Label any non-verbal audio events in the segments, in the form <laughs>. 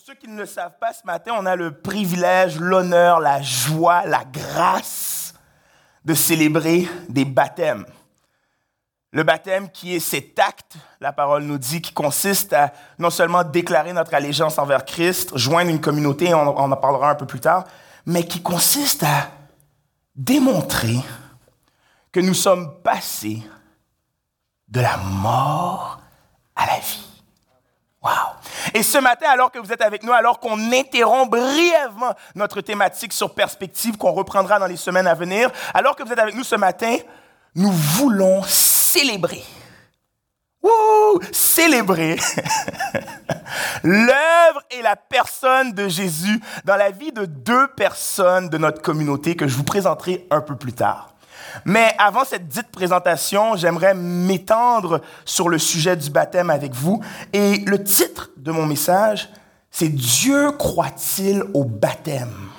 ceux qui ne le savent pas, ce matin, on a le privilège, l'honneur, la joie, la grâce de célébrer des baptêmes. Le baptême qui est cet acte, la parole nous dit, qui consiste à non seulement déclarer notre allégeance envers Christ, joindre une communauté, on, on en parlera un peu plus tard, mais qui consiste à démontrer que nous sommes passés de la mort à la vie. Wow. Et ce matin, alors que vous êtes avec nous, alors qu'on interrompt brièvement notre thématique sur perspective qu'on reprendra dans les semaines à venir, alors que vous êtes avec nous ce matin, nous voulons célébrer. Wouh! Célébrer <laughs> l'œuvre et la personne de Jésus dans la vie de deux personnes de notre communauté que je vous présenterai un peu plus tard. Mais avant cette dite présentation, j'aimerais m'étendre sur le sujet du baptême avec vous. Et le titre de mon message, c'est Dieu croit-il au baptême?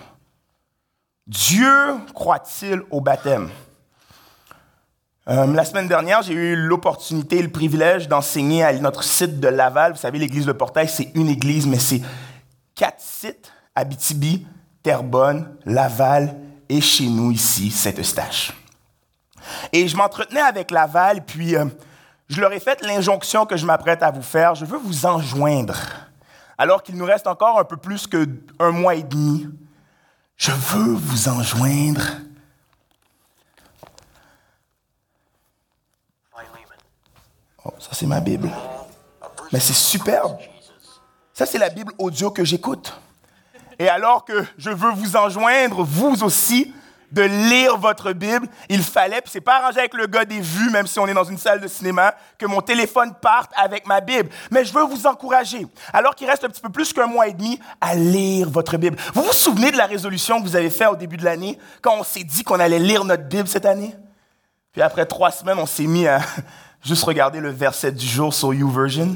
Dieu croit-il au baptême? Euh, la semaine dernière, j'ai eu l'opportunité et le privilège d'enseigner à notre site de Laval. Vous savez, l'église de Portail, c'est une église, mais c'est quatre sites Abitibi, Terrebonne, Laval et chez nous ici, Saint-Eustache. Et je m'entretenais avec Laval, puis euh, je leur ai fait l'injonction que je m'apprête à vous faire. Je veux vous enjoindre, alors qu'il nous reste encore un peu plus qu'un mois et demi. Je veux vous enjoindre. Oh, ça c'est ma Bible. Mais c'est superbe. Ça c'est la Bible audio que j'écoute. Et alors que je veux vous enjoindre, vous aussi, de lire votre Bible, il fallait, puis c'est pas arrangé avec le gars des vues, même si on est dans une salle de cinéma, que mon téléphone parte avec ma Bible. Mais je veux vous encourager, alors qu'il reste un petit peu plus qu'un mois et demi, à lire votre Bible. Vous vous souvenez de la résolution que vous avez faite au début de l'année, quand on s'est dit qu'on allait lire notre Bible cette année? Puis après trois semaines, on s'est mis à <laughs> juste regarder le verset du jour sur YouVersion.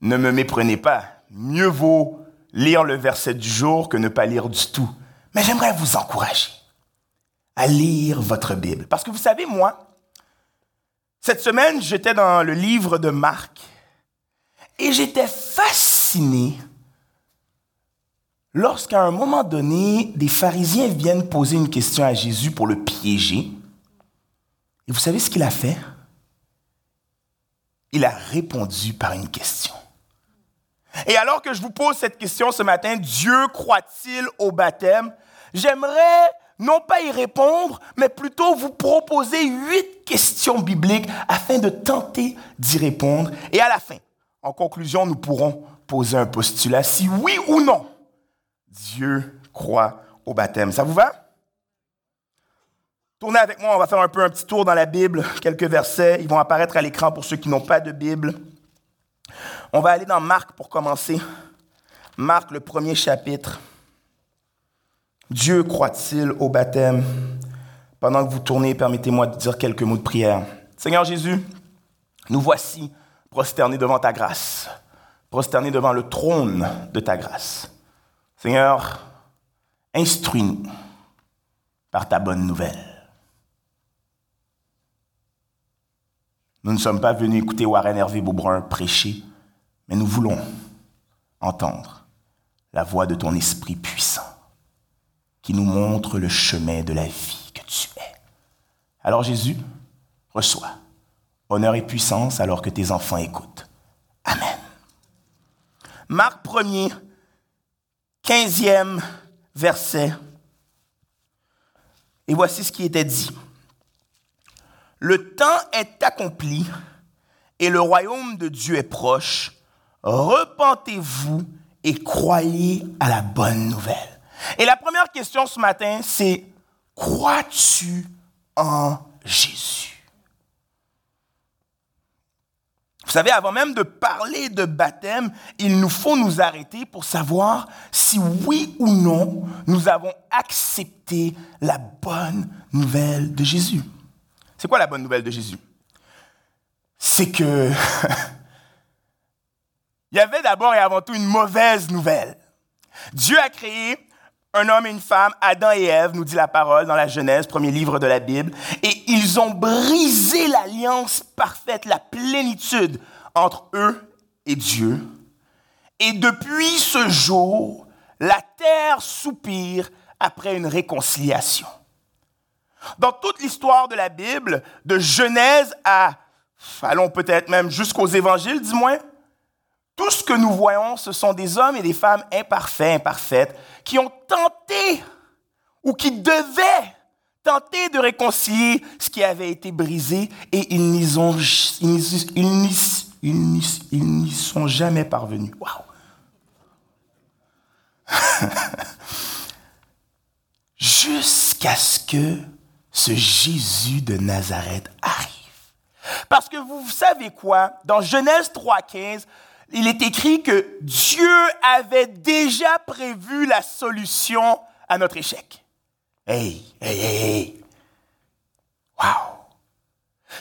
Ne me méprenez pas. Mieux vaut lire le verset du jour que ne pas lire du tout. Mais j'aimerais vous encourager à lire votre Bible. Parce que vous savez, moi, cette semaine, j'étais dans le livre de Marc et j'étais fasciné lorsqu'à un moment donné, des pharisiens viennent poser une question à Jésus pour le piéger. Et vous savez ce qu'il a fait? Il a répondu par une question. Et alors que je vous pose cette question ce matin, Dieu croit-il au baptême? J'aimerais non pas y répondre, mais plutôt vous proposer huit questions bibliques afin de tenter d'y répondre. Et à la fin, en conclusion, nous pourrons poser un postulat si oui ou non Dieu croit au baptême. Ça vous va? Tournez avec moi, on va faire un peu un petit tour dans la Bible, quelques versets. Ils vont apparaître à l'écran pour ceux qui n'ont pas de Bible. On va aller dans Marc pour commencer. Marc, le premier chapitre. Dieu croit-il au baptême? Pendant que vous tournez, permettez-moi de dire quelques mots de prière. Seigneur Jésus, nous voici prosternés devant ta grâce, prosternés devant le trône de ta grâce. Seigneur, instruis-nous par ta bonne nouvelle. Nous ne sommes pas venus écouter Warren Hervé Beaubrun prêcher, mais nous voulons entendre la voix de ton esprit puissant qui nous montre le chemin de la vie que tu es. Alors Jésus, reçois honneur et puissance alors que tes enfants écoutent. Amen. Marc 1er, 15e verset. Et voici ce qui était dit. Le temps est accompli et le royaume de Dieu est proche. Repentez-vous et croyez à la bonne nouvelle. Et la première question ce matin, c'est crois-tu en Jésus? Vous savez, avant même de parler de baptême, il nous faut nous arrêter pour savoir si oui ou non nous avons accepté la bonne nouvelle de Jésus. C'est quoi la bonne nouvelle de Jésus? C'est que <laughs> il y avait d'abord et avant tout une mauvaise nouvelle. Dieu a créé un homme et une femme, Adam et Ève, nous dit la parole dans la Genèse, premier livre de la Bible, et ils ont brisé l'alliance parfaite, la plénitude entre eux et Dieu. Et depuis ce jour, la terre soupire après une réconciliation. Dans toute l'histoire de la Bible, de Genèse à, allons peut-être même jusqu'aux évangiles, moins, tout ce que nous voyons, ce sont des hommes et des femmes imparfaits, imparfaites, qui ont tenté ou qui devaient tenter de réconcilier ce qui avait été brisé et ils n'y sont jamais parvenus. Waouh! <laughs> Jusqu'à ce que ce Jésus de Nazareth arrive. Parce que vous savez quoi? Dans Genèse 3.15, il est écrit que Dieu avait déjà prévu la solution à notre échec. Hey, hey, hey, hey. Wow.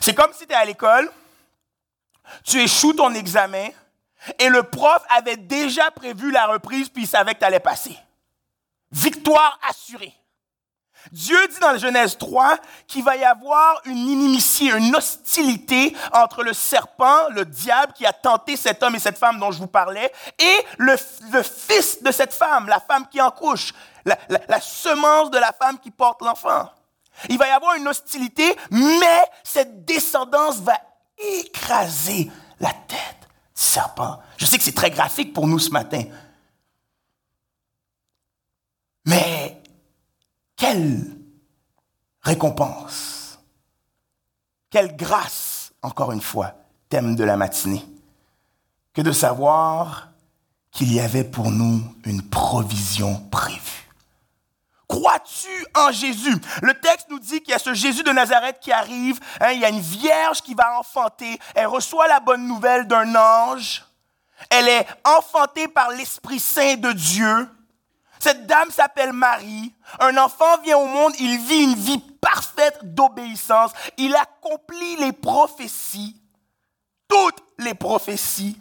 C'est comme si tu es à l'école, tu échoues ton examen et le prof avait déjà prévu la reprise puis il savait que tu allais passer. Victoire assurée. Dieu dit dans Genèse 3 qu'il va y avoir une inimitié, une hostilité entre le serpent, le diable qui a tenté cet homme et cette femme dont je vous parlais, et le, fils de cette femme, la femme qui en couche, la, la semence de la femme qui porte l'enfant. Il va y avoir une hostilité, mais cette descendance va écraser la tête du serpent. Je sais que c'est très graphique pour nous ce matin. Mais quelle récompense, quelle grâce, encore une fois, thème de la matinée, que de savoir qu'il y avait pour nous une provision prévue. Crois-tu en Jésus? Le texte nous dit qu'il y a ce Jésus de Nazareth qui arrive, hein, il y a une vierge qui va enfanter, elle reçoit la bonne nouvelle d'un ange, elle est enfantée par l'Esprit Saint de Dieu, cette dame s'appelle Marie. Un enfant vient au monde, il vit une vie parfaite d'obéissance. Il accomplit les prophéties, toutes les prophéties.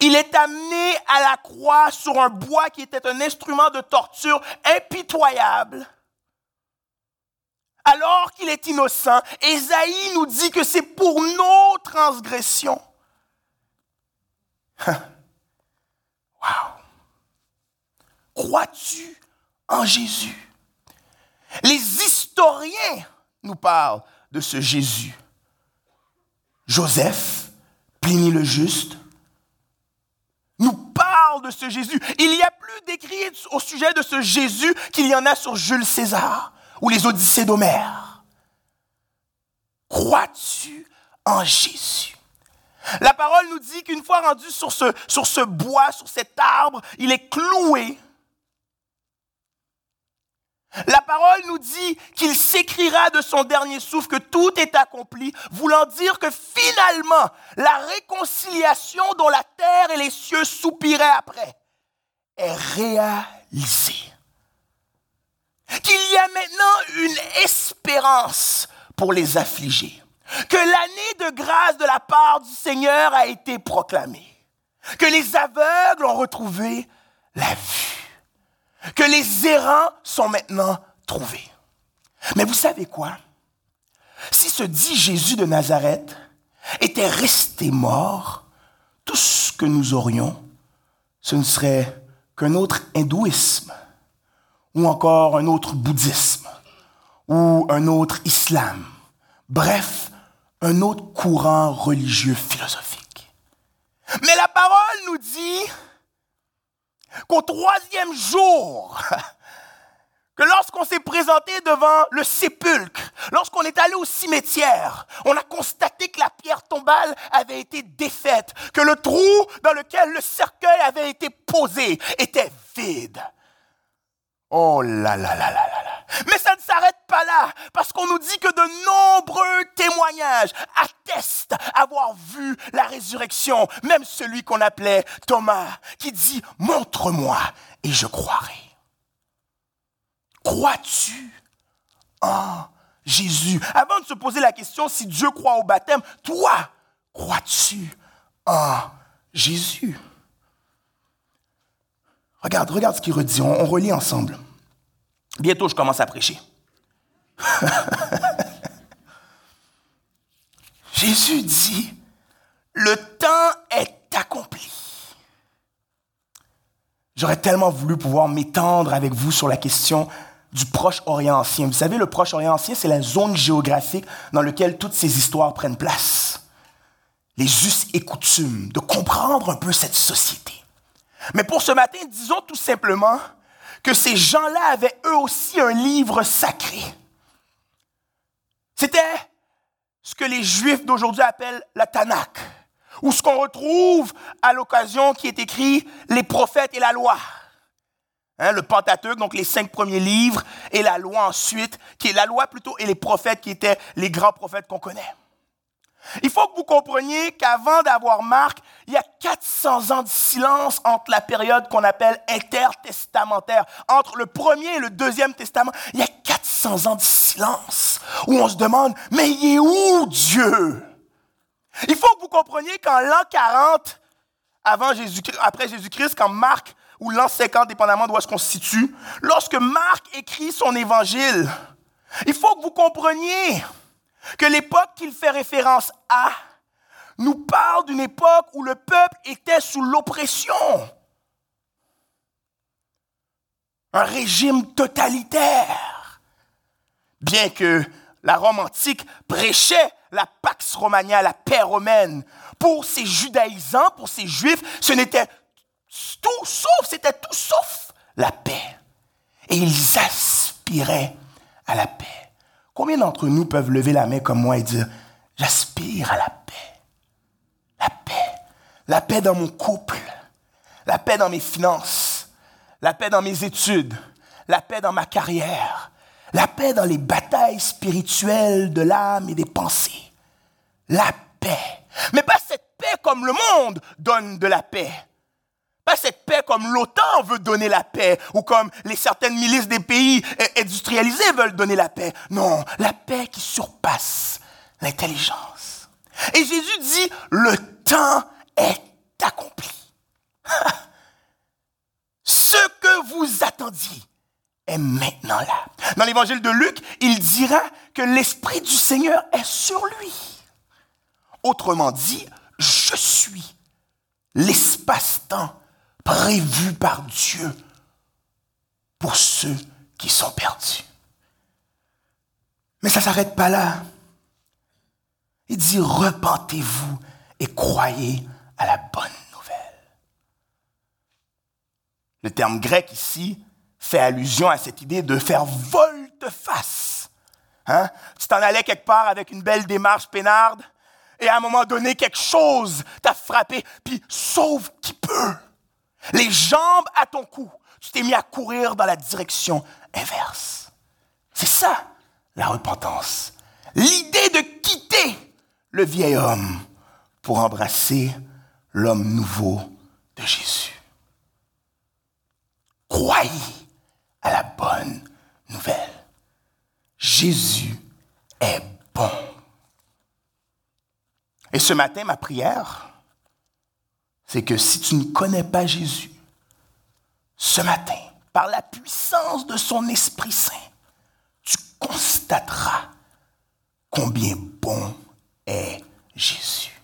Il est amené à la croix sur un bois qui était un instrument de torture impitoyable. Alors qu'il est innocent, Esaïe nous dit que c'est pour nos transgressions. <laughs> wow. Crois-tu en Jésus? Les historiens nous parlent de ce Jésus. Joseph, Pliny le Juste, nous parle de ce Jésus. Il y a plus d'écrits au sujet de ce Jésus qu'il y en a sur Jules César ou les Odyssées d'Homère. Crois-tu en Jésus? La parole nous dit qu'une fois rendu sur ce, sur ce bois, sur cet arbre, il est cloué la parole nous dit qu'il s'écrira de son dernier souffle que tout est accompli, voulant dire que finalement, la réconciliation dont la terre et les cieux soupiraient après est réalisée. Qu'il y a maintenant une espérance pour les affligés. Que l'année de grâce de la part du Seigneur a été proclamée. Que les aveugles ont retrouvé la vue que les errants sont maintenant trouvés. Mais vous savez quoi? Si ce dit Jésus de Nazareth était resté mort, tout ce que nous aurions, ce ne serait qu'un autre hindouisme, ou encore un autre bouddhisme, ou un autre islam. Bref, un autre courant religieux philosophique. Mais la parole nous dit qu'au troisième jour, <laughs> que lorsqu'on s'est présenté devant le sépulcre, lorsqu'on est allé au cimetière, on a constaté que la pierre tombale avait été défaite, que le trou dans lequel le cercueil avait été posé était vide. Oh là là là là là. Mais ça ne s'arrête pas là, parce qu'on nous dit que de nombreux témoignages attestent avoir vu la résurrection, même celui qu'on appelait Thomas, qui dit, montre-moi et je croirai. Crois-tu en Jésus? Avant de se poser la question si Dieu croit au baptême, toi, crois-tu en Jésus? Regarde, regarde ce qu'il redit. On, on relit ensemble. Bientôt, je commence à prêcher. <laughs> Jésus dit, le temps est accompli. j'aurais tellement voulu pouvoir m'étendre avec vous sur la question du Proche-Orient ancien. Vous savez, le Proche-Orient ancien, c'est la zone géographique dans laquelle toutes ces histoires prennent place. Les us et coutumes, de comprendre un peu cette société. Mais pour ce matin, disons tout simplement que ces gens-là avaient eux aussi un livre sacré. C'était ce que les Juifs d'aujourd'hui appellent la Tanakh, ou ce qu'on retrouve à l'occasion qui est écrit les prophètes et la loi. Hein, le Pentateuque, donc les cinq premiers livres, et la loi ensuite, qui est la loi plutôt, et les prophètes qui étaient les grands prophètes qu'on connaît. Il faut que vous compreniez qu'avant d'avoir Marc, il y a 400 ans de silence entre la période qu'on appelle intertestamentaire. Entre le premier et le deuxième testament, il y a 400 ans de silence où on se demande, mais il est où Dieu? Il faut que vous compreniez qu'en l'an 40, avant Jésus, après Jésus-Christ, quand Marc, ou l'an 50, dépendamment d'où est-ce qu'on se situe, lorsque Marc écrit son évangile, il faut que vous compreniez que l'époque qu'il fait référence à nous parle d'une époque où le peuple était sous l'oppression. Un régime totalitaire. Bien que la Rome antique prêchait la Pax Romania, la paix romaine, pour ces judaïsants, pour ces juifs, ce n'était tout sauf, c'était tout sauf la paix. Et ils aspiraient à la paix. Combien d'entre nous peuvent lever la main comme moi et dire, j'aspire à la paix. La paix. La paix dans mon couple. La paix dans mes finances. La paix dans mes études. La paix dans ma carrière. La paix dans les batailles spirituelles de l'âme et des pensées. La paix. Mais pas cette paix comme le monde donne de la paix cette paix comme l'OTAN veut donner la paix ou comme les certaines milices des pays industrialisés veulent donner la paix. Non, la paix qui surpasse l'intelligence. Et Jésus dit, le temps est accompli. <laughs> Ce que vous attendiez est maintenant là. Dans l'évangile de Luc, il dira que l'Esprit du Seigneur est sur lui. Autrement dit, je suis l'espace-temps prévu par Dieu pour ceux qui sont perdus. Mais ça ne s'arrête pas là. Il dit, repentez-vous et croyez à la bonne nouvelle. Le terme grec ici fait allusion à cette idée de faire volte-face. Hein? Tu t'en allais quelque part avec une belle démarche peinarde, et à un moment donné, quelque chose t'a frappé, puis sauve qui peut les jambes à ton cou, tu t'es mis à courir dans la direction inverse. C'est ça, la repentance. L'idée de quitter le vieil homme pour embrasser l'homme nouveau de Jésus. Croyez à la bonne nouvelle. Jésus est bon. Et ce matin, ma prière, c'est que si tu ne connais pas Jésus, ce matin, par la puissance de son Esprit Saint, tu constateras combien bon est Jésus.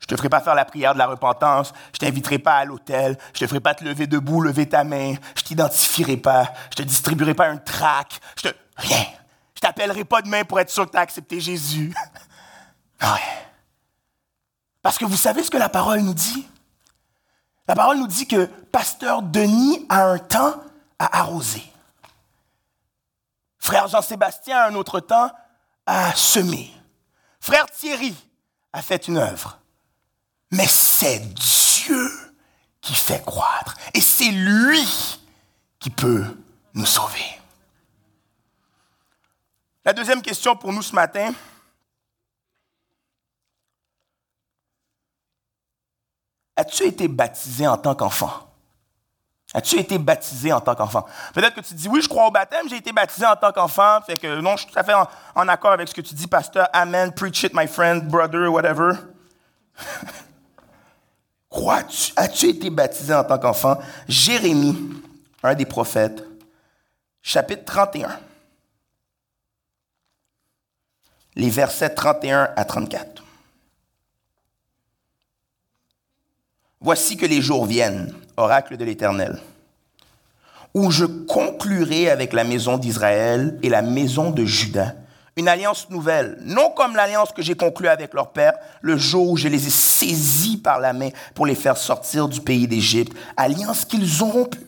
Je ne te ferai pas faire la prière de la repentance, je ne t'inviterai pas à l'hôtel, je ne te ferai pas te lever debout, lever ta main, je ne t'identifierai pas, je ne te distribuerai pas un trac, je te... Rien. Je t'appellerai pas demain pour être sûr que tu as accepté Jésus. <laughs> Ouais. Parce que vous savez ce que la parole nous dit? La parole nous dit que pasteur Denis a un temps à arroser. Frère Jean-Sébastien a un autre temps à semer. Frère Thierry a fait une œuvre. Mais c'est Dieu qui fait croître. Et c'est lui qui peut nous sauver. La deuxième question pour nous ce matin, As-tu été baptisé en tant qu'enfant? As-tu été baptisé en tant qu'enfant? Peut-être que tu dis, oui, je crois au baptême, j'ai été baptisé en tant qu'enfant. Fait que non, je suis tout à fait en, accord avec ce que tu dis, pasteur. Amen, preach it, my friend, brother, whatever. <laughs> Crois-tu, as-tu été baptisé en tant qu'enfant? Jérémie, un des prophètes, chapitre 31. Les versets 31 à 34. Voici que les jours viennent, oracle de l'Éternel, où je conclurai avec la maison d'Israël et la maison de Juda une alliance nouvelle, non comme l'alliance que j'ai conclue avec leur père le jour où je les ai saisis par la main pour les faire sortir du pays d'Égypte, alliance qu'ils ont rompue,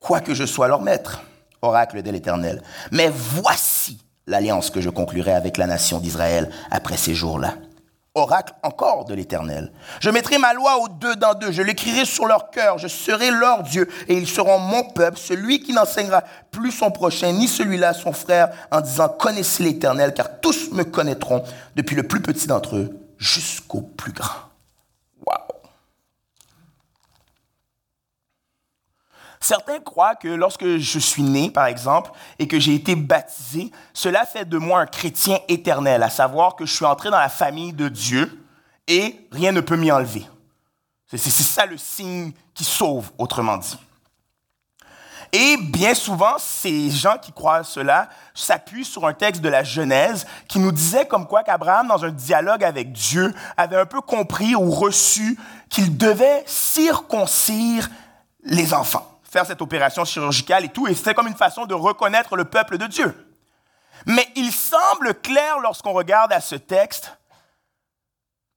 quoique je sois leur maître, oracle de l'Éternel. Mais voici l'alliance que je conclurai avec la nation d'Israël après ces jours-là oracle encore de l'Éternel. Je mettrai ma loi aux deux dans deux, je l'écrirai sur leur cœur, je serai leur Dieu, et ils seront mon peuple, celui qui n'enseignera plus son prochain, ni celui-là son frère, en disant, connaissez l'Éternel, car tous me connaîtront, depuis le plus petit d'entre eux jusqu'au plus grand. Certains croient que lorsque je suis né, par exemple, et que j'ai été baptisé, cela fait de moi un chrétien éternel, à savoir que je suis entré dans la famille de Dieu et rien ne peut m'y enlever. C'est ça le signe qui sauve, autrement dit. Et bien souvent, ces gens qui croient cela s'appuient sur un texte de la Genèse qui nous disait comme quoi qu'Abraham, dans un dialogue avec Dieu, avait un peu compris ou reçu qu'il devait circoncire les enfants faire cette opération chirurgicale et tout, et c'était comme une façon de reconnaître le peuple de Dieu. Mais il semble clair lorsqu'on regarde à ce texte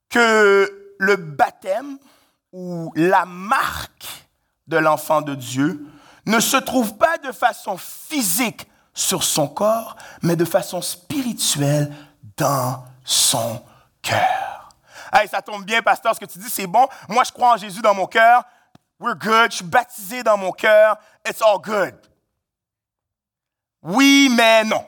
que le baptême ou la marque de l'enfant de Dieu ne se trouve pas de façon physique sur son corps, mais de façon spirituelle dans son cœur. Hey, ça tombe bien, pasteur, ce que tu dis, c'est bon. Moi, je crois en Jésus dans mon cœur. We're good. Je suis baptisé dans mon cœur. It's all good. Oui, mais non.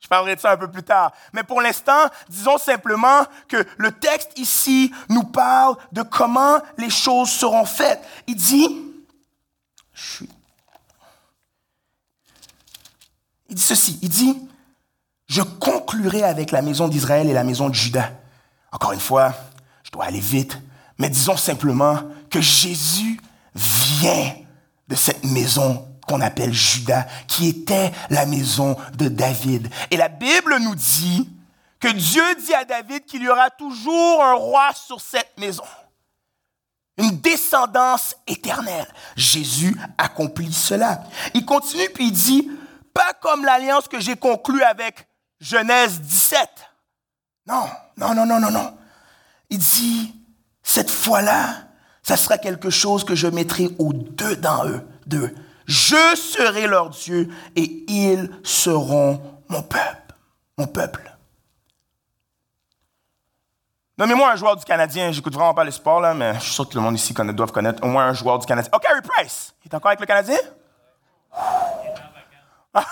Je parlerai de ça un peu plus tard. Mais pour l'instant, disons simplement que le texte ici nous parle de comment les choses seront faites. Il dit, il dit ceci, il dit, je conclurai avec la maison d'Israël et la maison de Judas. Encore une fois, je dois aller vite, mais disons simplement Jésus vient de cette maison qu'on appelle Judas, qui était la maison de David. Et la Bible nous dit que Dieu dit à David qu'il y aura toujours un roi sur cette maison. Une descendance éternelle. Jésus accomplit cela. Il continue puis il dit, pas comme l'alliance que j'ai conclue avec Genèse 17. Non, non, non, non, non, non. Il dit, cette fois-là, ça sera quelque chose que je mettrai au-dedans eux, d'eux. Je serai leur Dieu et ils seront mon peuple. Mon peuple. Nommez-moi un joueur du Canadien. J'écoute vraiment pas le sport, là, mais je suis sûr que le monde ici connaît, doit connaître au moins un joueur du Canadien. Oh, Carey Price! Il est encore avec le Canadien? <laughs>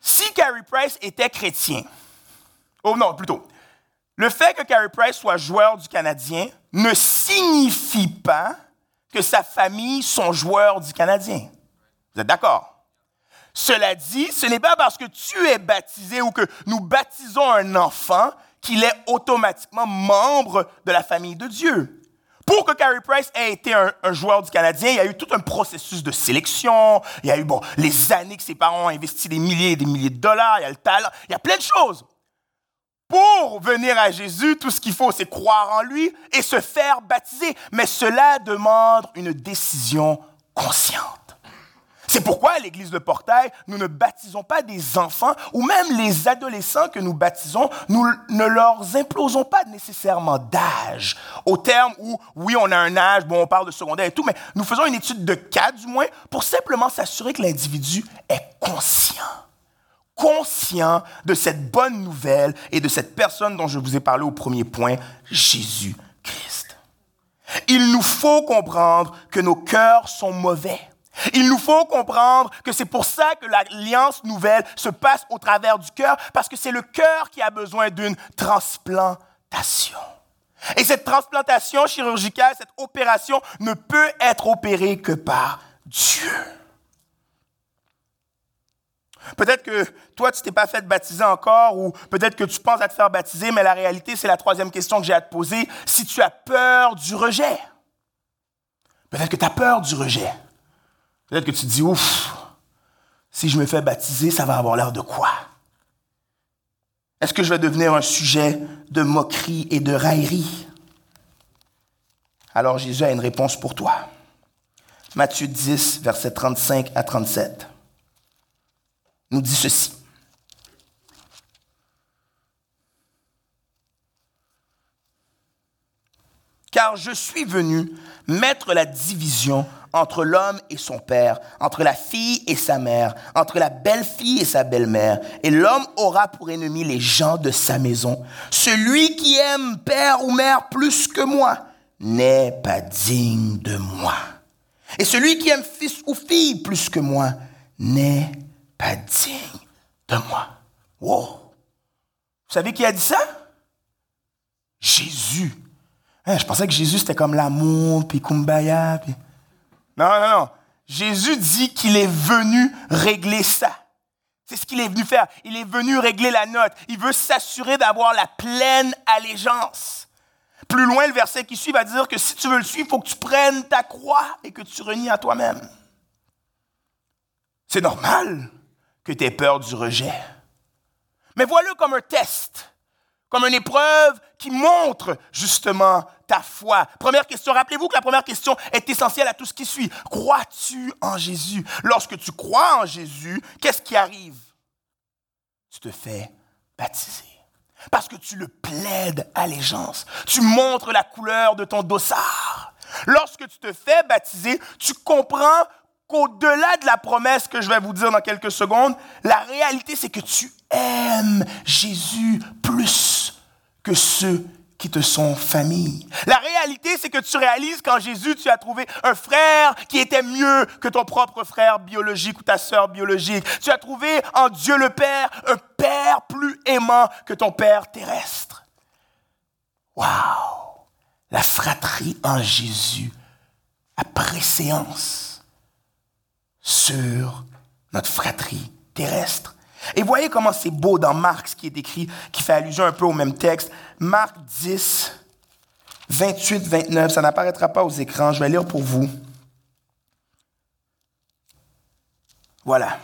si Carey Price était chrétien, oh non, plutôt, le fait que Carey Price soit joueur du Canadien ne signifie pas que sa famille sont joueurs du Canadien. Vous êtes d'accord? Cela dit, ce n'est pas parce que tu es baptisé ou que nous baptisons un enfant qu'il est automatiquement membre de la famille de Dieu. Pour que Carey Price ait été un, joueur du Canadien, il y a eu tout un processus de sélection. Il y a eu bon, les années que ses parents ont investi des milliers et des milliers de dollars. Il y a le talent. Il y a plein de choses. Pour venir à Jésus, tout ce qu'il faut, c'est croire en lui et se faire baptiser. Mais cela demande une décision consciente. C'est pourquoi à l'Église de Portail, nous ne baptisons pas des enfants ou même les adolescents que nous baptisons, nous ne leur implosons pas nécessairement d'âge. Au terme où, oui, on a un âge, bon, on parle de secondaire et tout, mais nous faisons une étude de cas du moins pour simplement s'assurer que l'individu est conscient conscient de cette bonne nouvelle et de cette personne dont je vous ai parlé au premier point, Jésus-Christ. Il nous faut comprendre que nos cœurs sont mauvais. Il nous faut comprendre que c'est pour ça que l'alliance nouvelle se passe au travers du cœur, parce que c'est le cœur qui a besoin d'une transplantation. Et cette transplantation chirurgicale, cette opération ne peut être opérée que par Dieu. Peut-être que toi, tu t'es pas fait baptiser encore, ou peut-être que tu penses à te faire baptiser, mais la réalité, c'est la troisième question que j'ai à te poser. Si tu as peur du rejet, peut-être que tu as peur du rejet. Peut-être que tu te dis, ouf, si je me fais baptiser, ça va avoir l'air de quoi? Est-ce que je vais devenir un sujet de moquerie et de raillerie? Alors Jésus a une réponse pour toi. Matthieu 10, versets 35 à 37, nous dit ceci. Car je suis venu mettre la division entre l'homme et son père, entre la fille et sa mère, entre la belle-fille et sa belle-mère. Et l'homme aura pour ennemi les gens de sa maison. Celui qui aime père ou mère plus que moi n'est pas digne de moi. Et celui qui aime fils ou fille plus que moi n'est pas digne de moi. Wow. Vous savez qui a dit ça? Jésus. Hein, je pensais que Jésus c'était comme l'amour, puis kumbaya, puis... Non, non, non. Jésus dit qu'il est venu régler ça. C'est ce qu'il est venu faire. Il est venu régler la note. Il veut s'assurer d'avoir la pleine allégeance. Plus loin, le verset qui suit va dire que si tu veux le suivre, il faut que tu prennes ta croix et que tu renies à toi-même. C'est normal que tu aies peur du rejet. Mais voilà comme un test, comme une épreuve qui montre justement ta foi. Première question, rappelez-vous que la première question est essentielle à tout ce qui suit. Crois-tu en Jésus? Lorsque tu crois en Jésus, qu'est-ce qui arrive? Tu te fais baptiser. Parce que tu le plaides allégeance. Tu montres la couleur de ton dossard. Lorsque tu te fais baptiser, tu comprends qu'au-delà de la promesse que je vais vous dire dans quelques secondes, la réalité, c'est que tu aimes Jésus plus que ceux qui te sont famille. La réalité, c'est que tu réalises qu'en Jésus, tu as trouvé un frère qui était mieux que ton propre frère biologique ou ta sœur biologique. Tu as trouvé en Dieu le Père un Père plus aimant que ton Père terrestre. Waouh! La fratrie en Jésus a préséance sur notre fratrie terrestre. Et voyez comment c'est beau dans Marc, ce qui est écrit, qui fait allusion un peu au même texte. Marc 10, 28, 29, ça n'apparaîtra pas aux écrans, je vais lire pour vous. Voilà.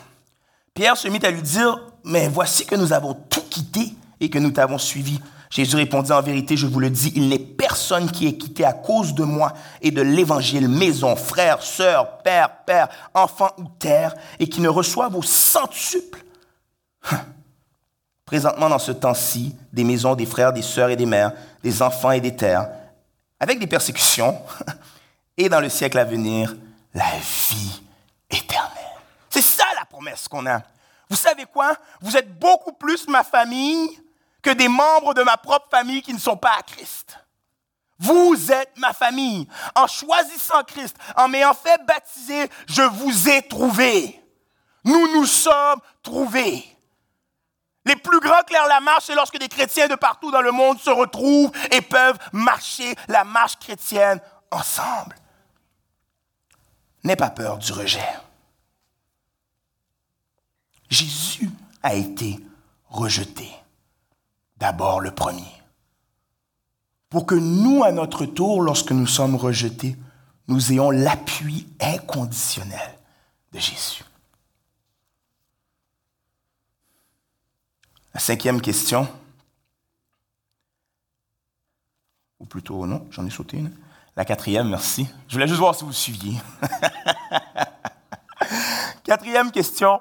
Pierre se mit à lui dire, mais voici que nous avons tout quitté et que nous t'avons suivi. Jésus répondit, en vérité, je vous le dis, il n'est personne qui est quitté à cause de moi et de l'évangile, maison, frère, sœur, père, père, enfant ou terre, et qui ne reçoive au centuple Présentement, dans ce temps-ci, des maisons, des frères, des sœurs et des mères, des enfants et des terres, avec des persécutions, <laughs> et dans le siècle à venir, la vie éternelle. C'est ça la promesse qu'on a. Vous savez quoi? Vous êtes beaucoup plus ma famille que des membres de ma propre famille qui ne sont pas à Christ. Vous êtes ma famille. En choisissant Christ, en m'ayant fait baptiser, je vous ai trouvé. Nous nous sommes trouvés. Les plus grands clairs la marche, c'est lorsque des chrétiens de partout dans le monde se retrouvent et peuvent marcher la marche chrétienne ensemble. N'aie pas peur du rejet. Jésus a été rejeté, d'abord le premier, pour que nous, à notre tour, lorsque nous sommes rejetés, nous ayons l'appui inconditionnel de Jésus. La cinquième question, ou plutôt non, j'en ai sauté une. La quatrième, merci. Je voulais juste voir si vous suiviez. <laughs> quatrième question,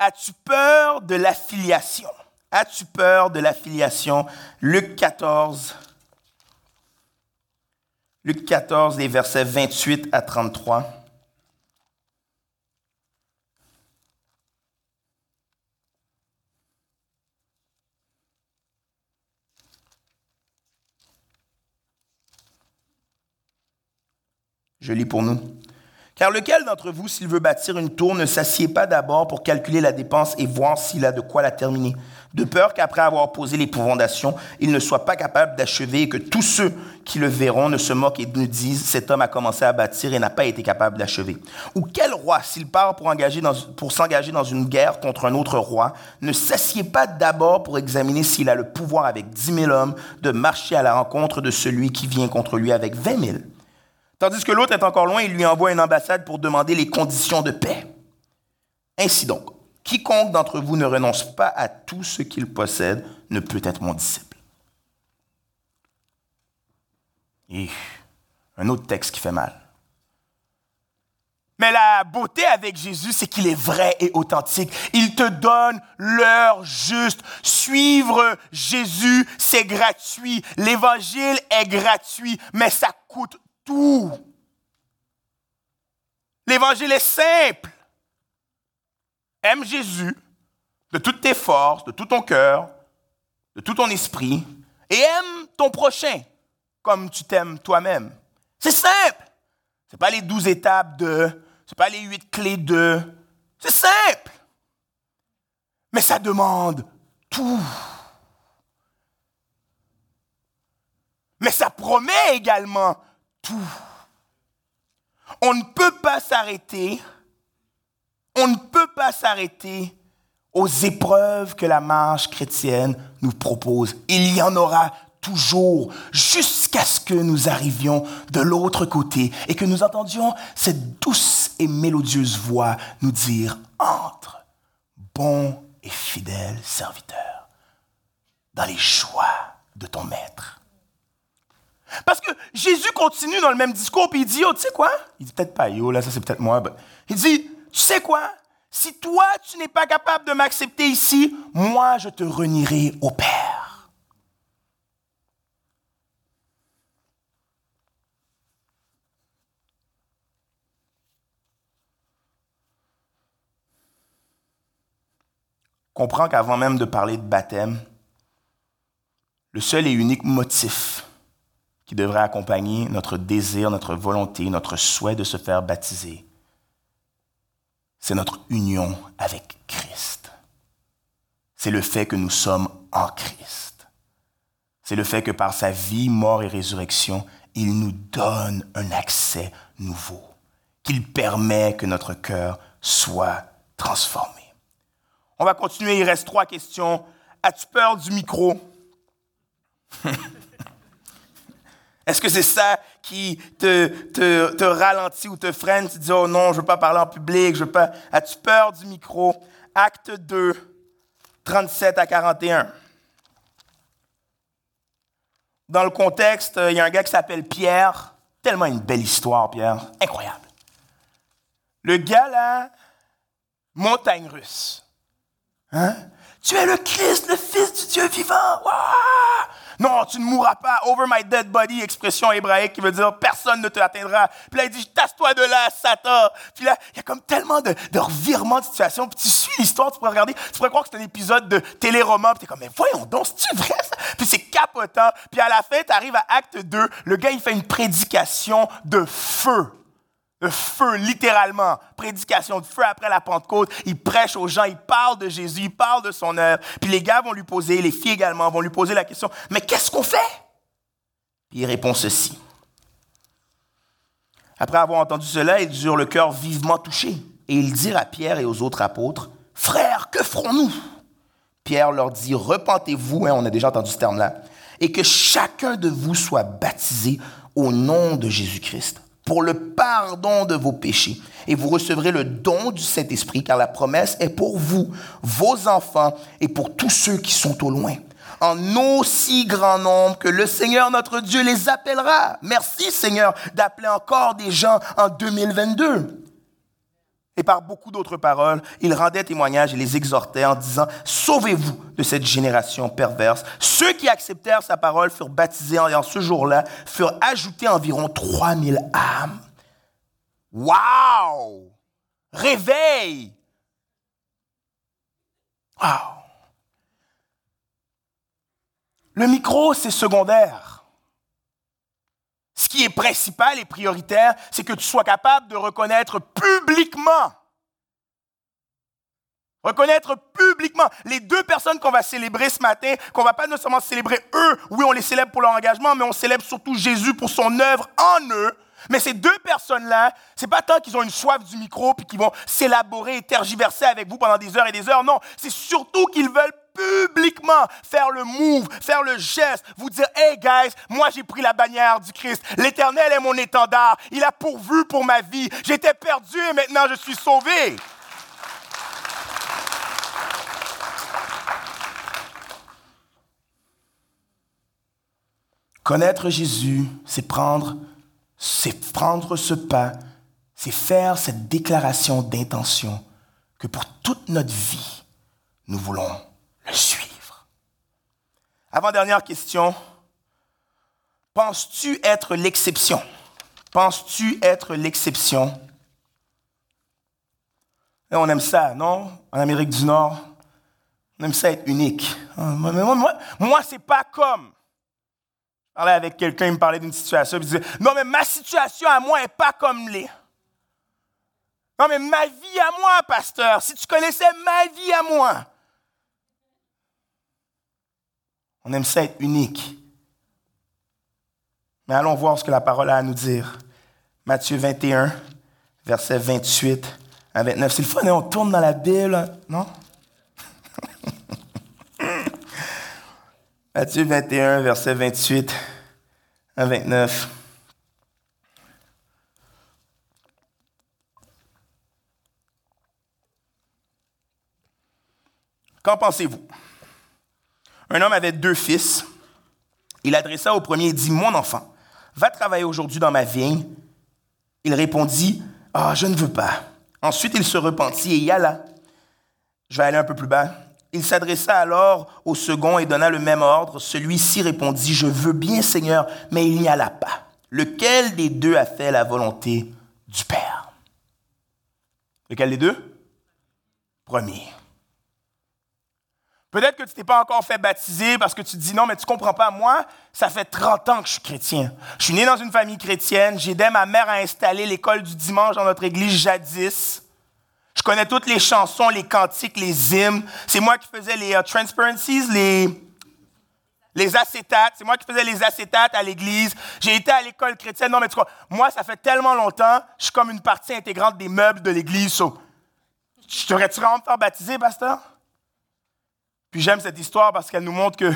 as-tu peur de l'affiliation? As-tu peur de l'affiliation? Luc 14, Luc 14, les versets 28 à 33. Je lis pour nous. Car lequel d'entre vous, s'il veut bâtir une tour, ne s'assied pas d'abord pour calculer la dépense et voir s'il a de quoi la terminer, de peur qu'après avoir posé les fondations, il ne soit pas capable d'achever et que tous ceux qui le verront ne se moquent et ne disent cet homme a commencé à bâtir et n'a pas été capable d'achever. Ou quel roi, s'il part pour, s'engager dans une guerre contre un autre roi, ne s'assied pas d'abord pour examiner s'il a le pouvoir avec dix mille hommes de marcher à la rencontre de celui qui vient contre lui avec vingt mille? Tandis que l'autre est encore loin, il lui envoie une ambassade pour demander les conditions de paix. Ainsi donc, quiconque d'entre vous ne renonce pas à tout ce qu'il possède ne peut être mon disciple. Un autre texte qui fait mal. Mais la beauté avec Jésus, c'est qu'il est vrai et authentique. Il te donne l'heure juste. Suivre Jésus, c'est gratuit. L'évangile est gratuit, mais ça coûte tout. L'évangile est simple. Aime Jésus de toutes tes forces, de tout ton cœur, de tout ton esprit, et aime ton prochain comme tu t'aimes toi-même. C'est simple. Ce pas les douze étapes de c'est pas les huit clés de. C'est simple. Mais ça demande tout. Mais ça promet également On ne peut pas s'arrêter. On ne peut pas s'arrêter aux épreuves que la marche chrétienne nous propose. Il y en aura toujours jusqu'à ce que nous arrivions de l'autre côté et que nous entendions cette douce et mélodieuse voix nous dire Entre, bon et fidèle serviteur, dans les choix de ton maître. Parce que Jésus continue dans le même discours, puis il dit, oh, tu sais quoi? Il dit peut-être pas, yo, là, ça c'est peut-être moi. Il dit, tu sais quoi? Si toi, tu n'es pas capable de m'accepter ici, moi, je te renierai au Père. comprends qu'avant même de parler de baptême, le seul et unique motif qui devrait accompagner notre désir, notre volonté, notre souhait de se faire baptiser, c'est notre union avec Christ. C'est le fait que nous sommes en Christ. C'est le fait que par sa vie, mort et résurrection, il nous donne un accès nouveau, qu'il permet que notre cœur soit transformé. On va continuer, il reste trois questions. As-tu peur du micro? <laughs> Est-ce que c'est ça qui te, te, te, ralentit ou te freine? Tu dis, oh non, je ne veux pas parler en public, je veux pas. As-tu peur du micro? Acte 2, 37 à 41. Dans le contexte, il y a un gars qui s'appelle Pierre. Tellement une belle histoire, Pierre. Incroyable. Le gars, là, montagne russe. Hein? Tu es le Christ, le Fils du Dieu vivant. Non, tu ne mourras pas. Over my dead body, expression hébraïque qui veut dire personne ne te atteindra. Puis là, il dit, tasse-toi de là, Satan. Puis là, il y a comme tellement de, de revirements de situation. Puis tu suis l'histoire, tu pourrais regarder, tu pourrais croire que c'est un épisode de téléroman. Puis t'es comme, mais voyons donc, c'est-tu vrai ça? Puis c'est capotant. Puis à la fin, tu arrives à acte 2, le gars, il fait une prédication de feu le feu, littéralement. Prédication de feu après la Pentecôte. Il prêche aux gens, il parle de Jésus, il parle de son œuvre. Puis les gars vont lui poser, les filles également vont lui poser la question, mais qu'est-ce qu'on fait? Puis il répond ceci. Après avoir entendu cela, ils eurent le cœur vivement touché. Et ils dirent à Pierre et aux autres apôtres, Frères, que ferons-nous? Pierre leur dit, Repentez-vous, hein, on a déjà entendu ce terme-là, et que chacun de vous soit baptisé au nom de Jésus-Christ pour le pardon de vos péchés. Et vous recevrez le don du Saint-Esprit, car la promesse est pour vous, vos enfants, et pour tous ceux qui sont au loin. En aussi grand nombre que le Seigneur notre Dieu les appellera. Merci Seigneur d'appeler encore des gens en 2022. Et par beaucoup d'autres paroles, il rendait témoignage et les exhortait en disant, Sauvez-vous de cette génération perverse. Ceux qui acceptèrent sa parole furent baptisés et en ce jour-là furent ajoutés environ 3000 âmes. Wow! Réveil! Wow! Le micro, c'est secondaire. Qui est principal et prioritaire, c'est que tu sois capable de reconnaître publiquement. Reconnaître publiquement les deux personnes qu'on va célébrer ce matin, qu'on va pas non seulement célébrer eux, oui, on les célèbre pour leur engagement, mais on célèbre surtout Jésus pour son œuvre en eux. Mais ces deux personnes-là, c'est pas tant qu'ils ont une soif du micro puis qu'ils vont s'élaborer et tergiverser avec vous pendant des heures et des heures. Non, c'est surtout qu'ils veulent publiquement faire le move, faire le geste, vous dire, hey guys, moi j'ai pris la bannière du Christ. L'Éternel est mon étendard. Il a pourvu pour ma vie. J'étais perdu et maintenant je suis sauvé. Connaître Jésus, c'est prendre c'est prendre ce pas, c'est faire cette déclaration d'intention que pour toute notre vie, nous voulons. Avant-dernière question, penses-tu être l'exception? Penses-tu être l'exception? On aime ça, non? En Amérique du Nord, on aime ça être unique. Moi, moi, moi c'est pas comme. Je parlais avec quelqu'un, il me parlait d'une situation, il disait Non, mais ma situation à moi n'est pas comme les. Non, mais ma vie à moi, pasteur, si tu connaissais ma vie à moi. On aime ça être unique. Mais allons voir ce que la parole a à nous dire. Matthieu 21, verset 28 à 29. C'est le fun, hein? on tourne dans la Bible, non? <laughs> Matthieu 21, verset 28 à 29. Qu'en pensez-vous? Un homme avait deux fils. Il adressa au premier et dit, Mon enfant, va travailler aujourd'hui dans ma vigne. Il répondit, Ah, je ne veux pas. Ensuite, il se repentit et y alla. Je vais aller un peu plus bas. Il s'adressa alors au second et donna le même ordre. Celui-ci répondit, Je veux bien, Seigneur, mais il n'y alla pas. Lequel des deux a fait la volonté du Père? Lequel des deux? Premier. Peut-être que tu t'es pas encore fait baptiser parce que tu te dis non, mais tu comprends pas. Moi, ça fait 30 ans que je suis chrétien. Je suis né dans une famille chrétienne. J'ai aidé ma mère à installer l'école du dimanche dans notre église jadis. Je connais toutes les chansons, les cantiques, les hymnes. C'est moi qui faisais les uh, transparencies, les, acétates. C'est moi qui faisais les acétates à l'église. J'ai été à l'école chrétienne. Non, mais tu vois, moi, ça fait tellement longtemps, je suis comme une partie intégrante des meubles de l'église. So, je t'aurais-tu vraiment me faire baptiser, pasteur? Puis j'aime cette histoire parce qu'elle nous montre que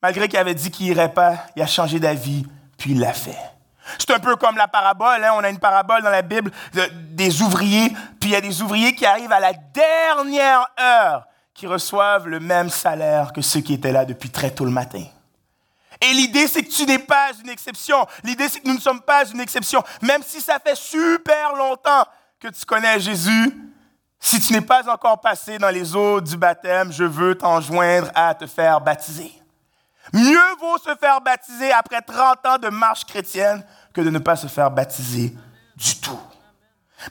malgré qu'il avait dit qu'il n'irait pas, il a changé d'avis, puis il l'a fait. C'est un peu comme la parabole. Hein? On a une parabole dans la Bible des ouvriers, puis il y a des ouvriers qui arrivent à la dernière heure qui reçoivent le même salaire que ceux qui étaient là depuis très tôt le matin. Et l'idée, c'est que tu n'es pas une exception. L'idée, c'est que nous ne sommes pas une exception. Même si ça fait super longtemps que tu connais Jésus, si tu n'es pas encore passé dans les eaux du baptême, je veux t'enjoindre à te faire baptiser. Mieux vaut se faire baptiser après 30 ans de marche chrétienne que de ne pas se faire baptiser du tout.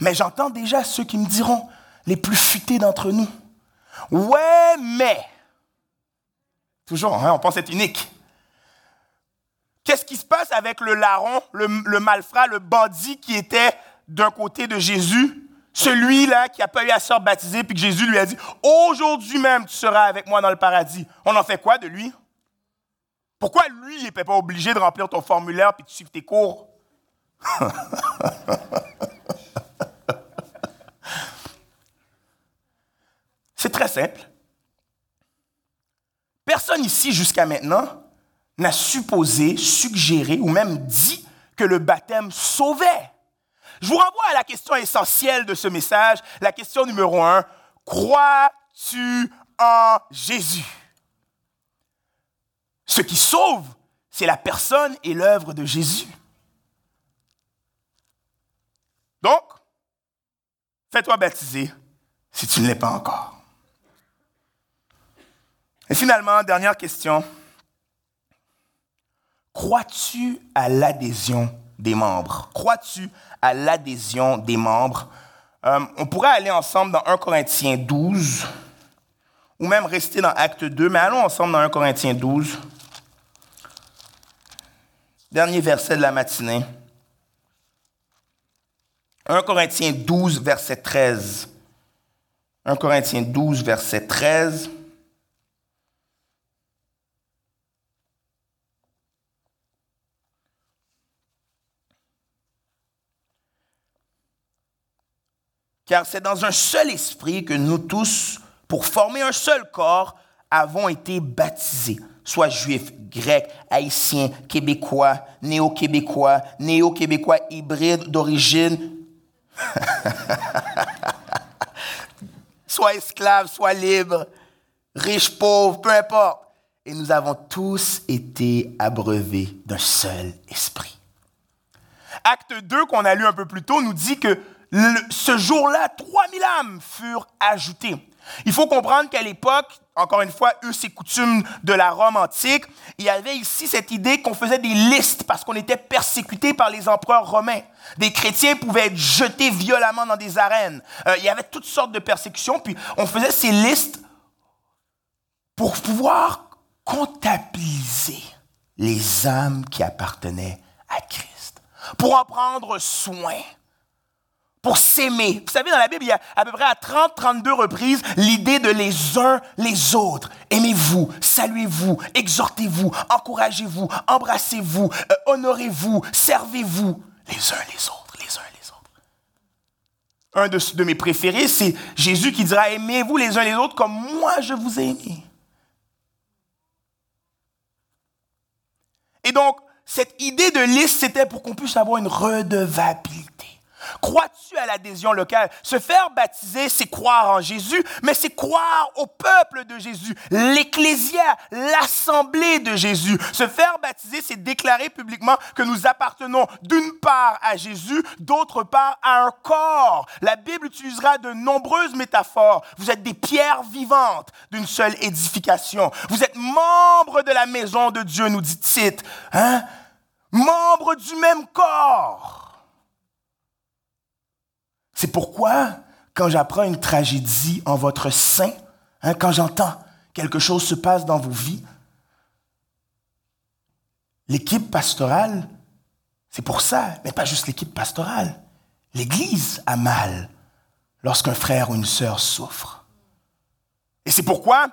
Mais j'entends déjà ceux qui me diront, les plus futés d'entre nous, ouais, mais, toujours, hein, on pense être unique. Qu'est-ce qui se passe avec le larron, le, le malfrat, le bandit qui était d'un côté de Jésus celui-là qui n'a pas eu à se faire baptiser, puis que Jésus lui a dit, aujourd'hui même tu seras avec moi dans le paradis. On en fait quoi de lui? Pourquoi lui, il n'était pas obligé de remplir ton formulaire puis de suivre tes cours? <laughs> C'est très simple. Personne ici jusqu'à maintenant n'a supposé, suggéré ou même dit que le baptême sauvait. Je vous renvoie à la question essentielle de ce message, la question numéro un. Crois-tu en Jésus? Ce qui sauve, c'est la personne et l'œuvre de Jésus. Donc, fais-toi baptiser si tu ne l'es pas encore. Et finalement, dernière question. Crois-tu à l'adhésion des membres? Crois-tu à l'adhésion des membres? Euh, on pourrait aller ensemble dans 1 Corinthiens 12, ou même rester dans Acte 2, mais allons ensemble dans 1 Corinthiens 12. Dernier verset de la matinée. 1 Corinthiens 12, verset 13. 1 Corinthiens 12, verset 13. Car c'est dans un seul esprit que nous tous, pour former un seul corps, avons été baptisés, soit juifs, grecs, haïtiens, québécois, néo-québécois, néo-québécois hybrides d'origine, <laughs> soit esclaves, soit libres, riches, pauvres, peu importe. Et nous avons tous été abreuvés d'un seul esprit. Acte 2, qu'on a lu un peu plus tôt, nous dit que ce jour-là, 3000 âmes furent ajoutées. Il faut comprendre qu'à l'époque, encore une fois, eux, c'est coutume de la Rome antique, il y avait ici cette idée qu'on faisait des listes parce qu'on était persécuté par les empereurs romains. Des chrétiens pouvaient être jetés violemment dans des arènes. Euh, il y avait toutes sortes de persécutions, puis on faisait ces listes pour pouvoir comptabiliser les âmes qui appartenaient à Christ, pour en prendre soin pour s'aimer. Vous savez, dans la Bible, il y a à peu près à 30-32 reprises l'idée de les uns les autres. Aimez-vous, saluez-vous, exhortez-vous, encouragez-vous, embrassez-vous, euh, honorez-vous, servez-vous les uns les autres, les uns les autres. Un de, de mes préférés, c'est Jésus qui dira, aimez-vous les uns les autres comme moi je vous ai aimé. Et donc, cette idée de liste, c'était pour qu'on puisse avoir une redevabilité. Crois-tu à l'adhésion locale? Se faire baptiser, c'est croire en Jésus, mais c'est croire au peuple de Jésus, l'ecclésia, l'assemblée de Jésus. Se faire baptiser, c'est déclarer publiquement que nous appartenons d'une part à Jésus, d'autre part à un corps. La Bible utilisera de nombreuses métaphores. Vous êtes des pierres vivantes d'une seule édification. Vous êtes membres de la maison de Dieu, nous dit Tite. Hein? Membres du même corps. C'est pourquoi, quand j'apprends une tragédie en votre sein, hein, quand j'entends quelque chose se passe dans vos vies, l'équipe pastorale, c'est pour ça, mais pas juste l'équipe pastorale. L'Église a mal lorsqu'un frère ou une sœur souffre. Et c'est pourquoi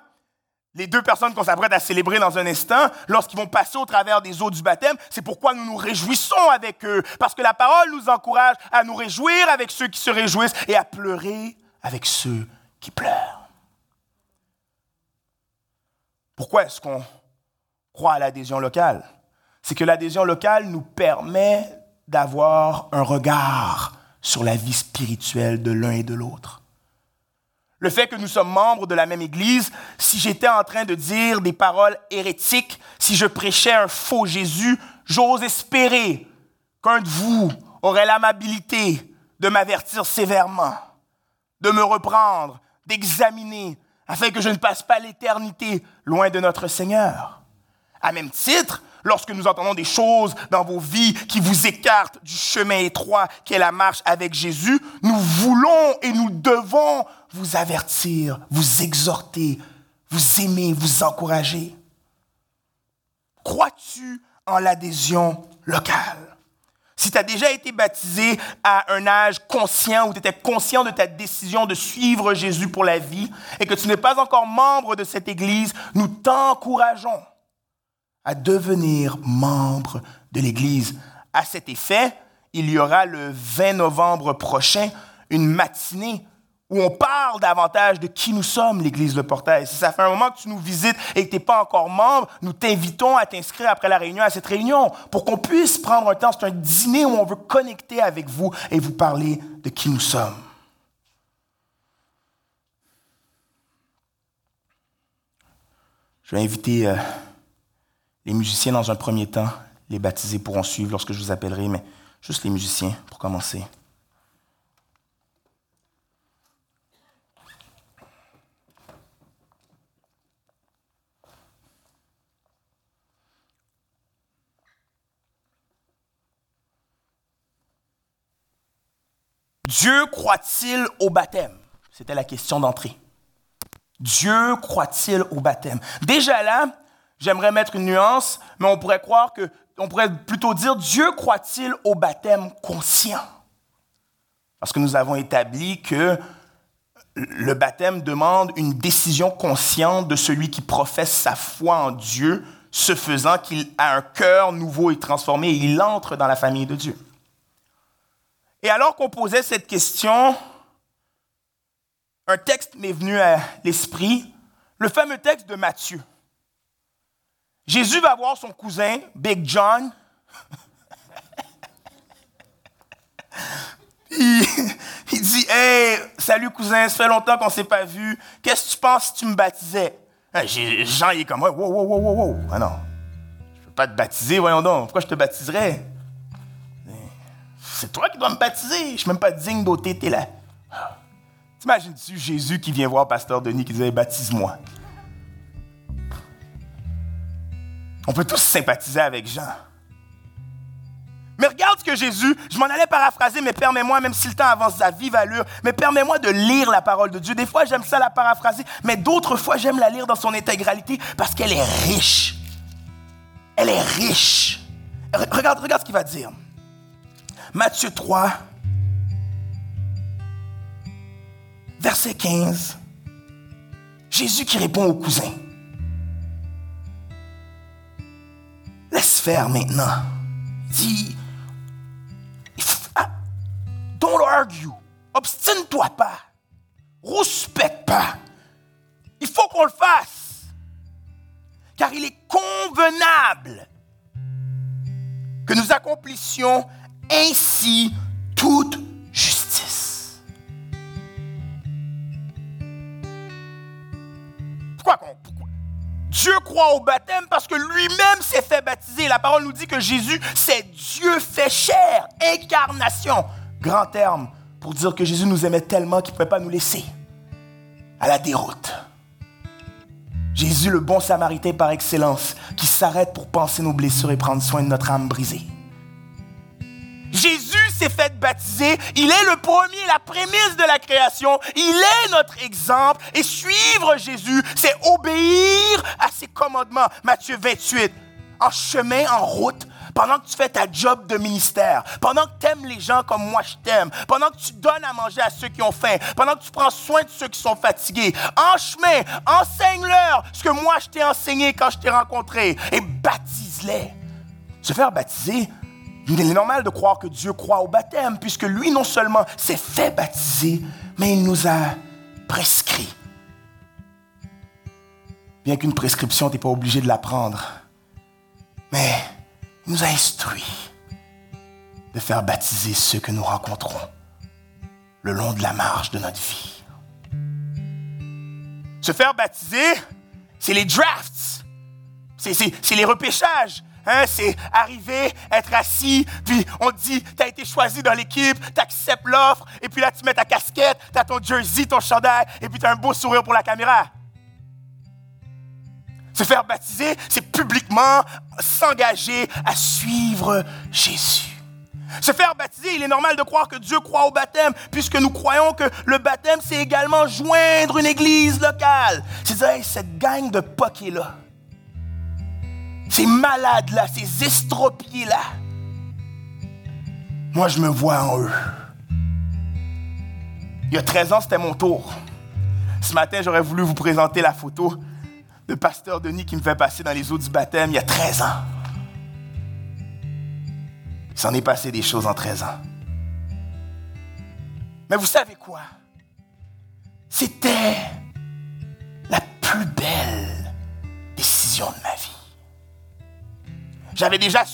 les deux personnes qu'on s'apprête à célébrer dans un instant, lorsqu'ils vont passer au travers des eaux du baptême, c'est pourquoi nous nous réjouissons avec eux. Parce que la parole nous encourage à nous réjouir avec ceux qui se réjouissent et à pleurer avec ceux qui pleurent. Pourquoi est-ce qu'on croit à l'adhésion locale? C'est que l'adhésion locale nous permet d'avoir un regard sur la vie spirituelle de l'un et de l'autre le fait que nous sommes membres de la même Église, si j'étais en train de dire des paroles hérétiques, si je prêchais un faux Jésus, j'ose espérer qu'un de vous aurait l'amabilité de m'avertir sévèrement, de me reprendre, d'examiner, afin que je ne passe pas l'éternité loin de notre Seigneur. À même titre, lorsque nous entendons des choses dans vos vies qui vous écartent du chemin étroit qu'est la marche avec Jésus, nous voulons et nous devons vous avertir, vous exhorter, vous aimer, vous encourager. Crois-tu en l'adhésion locale? Si tu as déjà été baptisé à un âge conscient où tu étais conscient de ta décision de suivre Jésus pour la vie et que tu n'es pas encore membre de cette Église, nous t'encourageons à devenir membre de l'Église. À cet effet, il y aura le 20 novembre prochain une matinée où on parle davantage de qui nous sommes, l'Église Le Portail. Si ça fait un moment que tu nous visites et que tu n'es pas encore membre, nous t'invitons à t'inscrire après la réunion à cette réunion pour qu'on puisse prendre un temps. C'est un dîner où on veut connecter avec vous et vous parler de qui nous sommes. Je vais inviter euh, les musiciens dans un premier temps. Les baptisés pourront suivre lorsque je vous appellerai, mais juste les musiciens pour commencer. Dieu croit-il au baptême? C'était la question d'entrée. Dieu croit-il au baptême? Déjà là, j'aimerais mettre une nuance, mais on pourrait croire que, on pourrait plutôt dire Dieu croit-il au baptême conscient? Parce que nous avons établi que le baptême demande une décision consciente de celui qui professe sa foi en Dieu, ce faisant qu'il a un cœur nouveau et transformé et il entre dans la famille de Dieu. Et alors qu'on posait cette question, un texte m'est venu à l'esprit, le fameux texte de Matthieu. Jésus va voir son cousin, Big John. <laughs> il, dit Hey, salut cousin, ça fait longtemps qu'on ne s'est pas vu. Qu'est-ce que tu penses si tu me baptisais Jean, il est comme Wow, wow, wow, wow, wow. Ah non, je ne peux pas te baptiser, voyons donc. Pourquoi je te baptiserais c'est toi qui dois me baptiser. Je ne suis même pas digne d'ôter tes là. T'imagines-tu Jésus qui vient voir Pasteur Denis qui disait Baptise-moi? On peut tous sympathiser avec Jean. Mais regarde ce que Jésus, je m'en allais paraphraser, mais permets-moi, même si le temps avance à vive allure, mais permets-moi de lire la parole de Dieu. Des fois, j'aime ça la paraphraser, mais d'autres fois, j'aime la lire dans son intégralité parce qu'elle est riche. Elle est riche. Regarde, regarde ce qu'il va dire. Matthieu 3, verset 15. Jésus qui répond au cousin. Laisse faire maintenant. Dit, ah, don't argue. Obstine-toi pas. Rouspète pas. Il faut qu'on le fasse. Car il est convenable que nous accomplissions ainsi toute justice. Pourquoi? Dieu croit au baptême parce que lui-même s'est fait baptiser. La parole nous dit que Jésus, c'est Dieu fait chair, incarnation. Grand terme pour dire que Jésus nous aimait tellement qu'il ne pouvait pas nous laisser à la déroute. Jésus, le bon samaritain par excellence, qui s'arrête pour penser nos blessures et prendre soin de notre âme brisée. Jésus s'est fait baptiser. Il est le premier, la prémisse de la création. Il est notre exemple. Et suivre Jésus, c'est obéir à ses commandements. Matthieu 28. En chemin, en route, pendant que tu fais ta job de ministère, pendant que tu aimes les gens comme moi je t'aime, pendant que tu donnes à manger à ceux qui ont faim, pendant que tu prends soin de ceux qui sont fatigués, en chemin, enseigne-leur ce que moi je t'ai enseigné quand je t'ai rencontré et baptise-les. Se faire baptiser, il est normal de croire que Dieu croit au baptême, puisque lui non seulement s'est fait baptiser, mais il nous a prescrit. Bien qu'une prescription, tu n'es pas obligé de la prendre. Mais il nous a instruit de faire baptiser ceux que nous rencontrons le long de la marche de notre vie. Se faire baptiser, c'est les drafts, c'est les repêchages, Hein, c'est arriver, être assis, puis on te dit, tu as été choisi dans l'équipe, tu acceptes l'offre, et puis là, tu mets ta casquette, tu as ton jersey, ton chandail, et puis tu as un beau sourire pour la caméra. Se faire baptiser, c'est publiquement s'engager à suivre Jésus. Se faire baptiser, il est normal de croire que Dieu croit au baptême, puisque nous croyons que le baptême, c'est également joindre une église locale. C'est-à-dire, cette gang de poquets là ces malades-là, ces estropiés-là, moi, je me vois en eux. Il y a 13 ans, c'était mon tour. Ce matin, j'aurais voulu vous présenter la photo de Pasteur Denis qui me fait passer dans les eaux du baptême il y a 13 ans. Il s'en est passé des choses en 13 ans. Mais vous savez quoi? C'était la plus belle décision de ma vie. J'avais déjà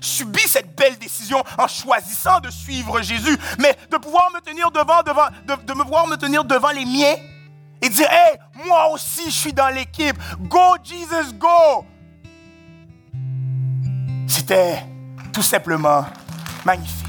subi cette belle décision en choisissant de suivre Jésus, mais de pouvoir me tenir devant, devant de, me voir me tenir devant les miens et dire, hey, moi aussi je suis dans l'équipe. Go Jesus, go. C'était tout simplement magnifique.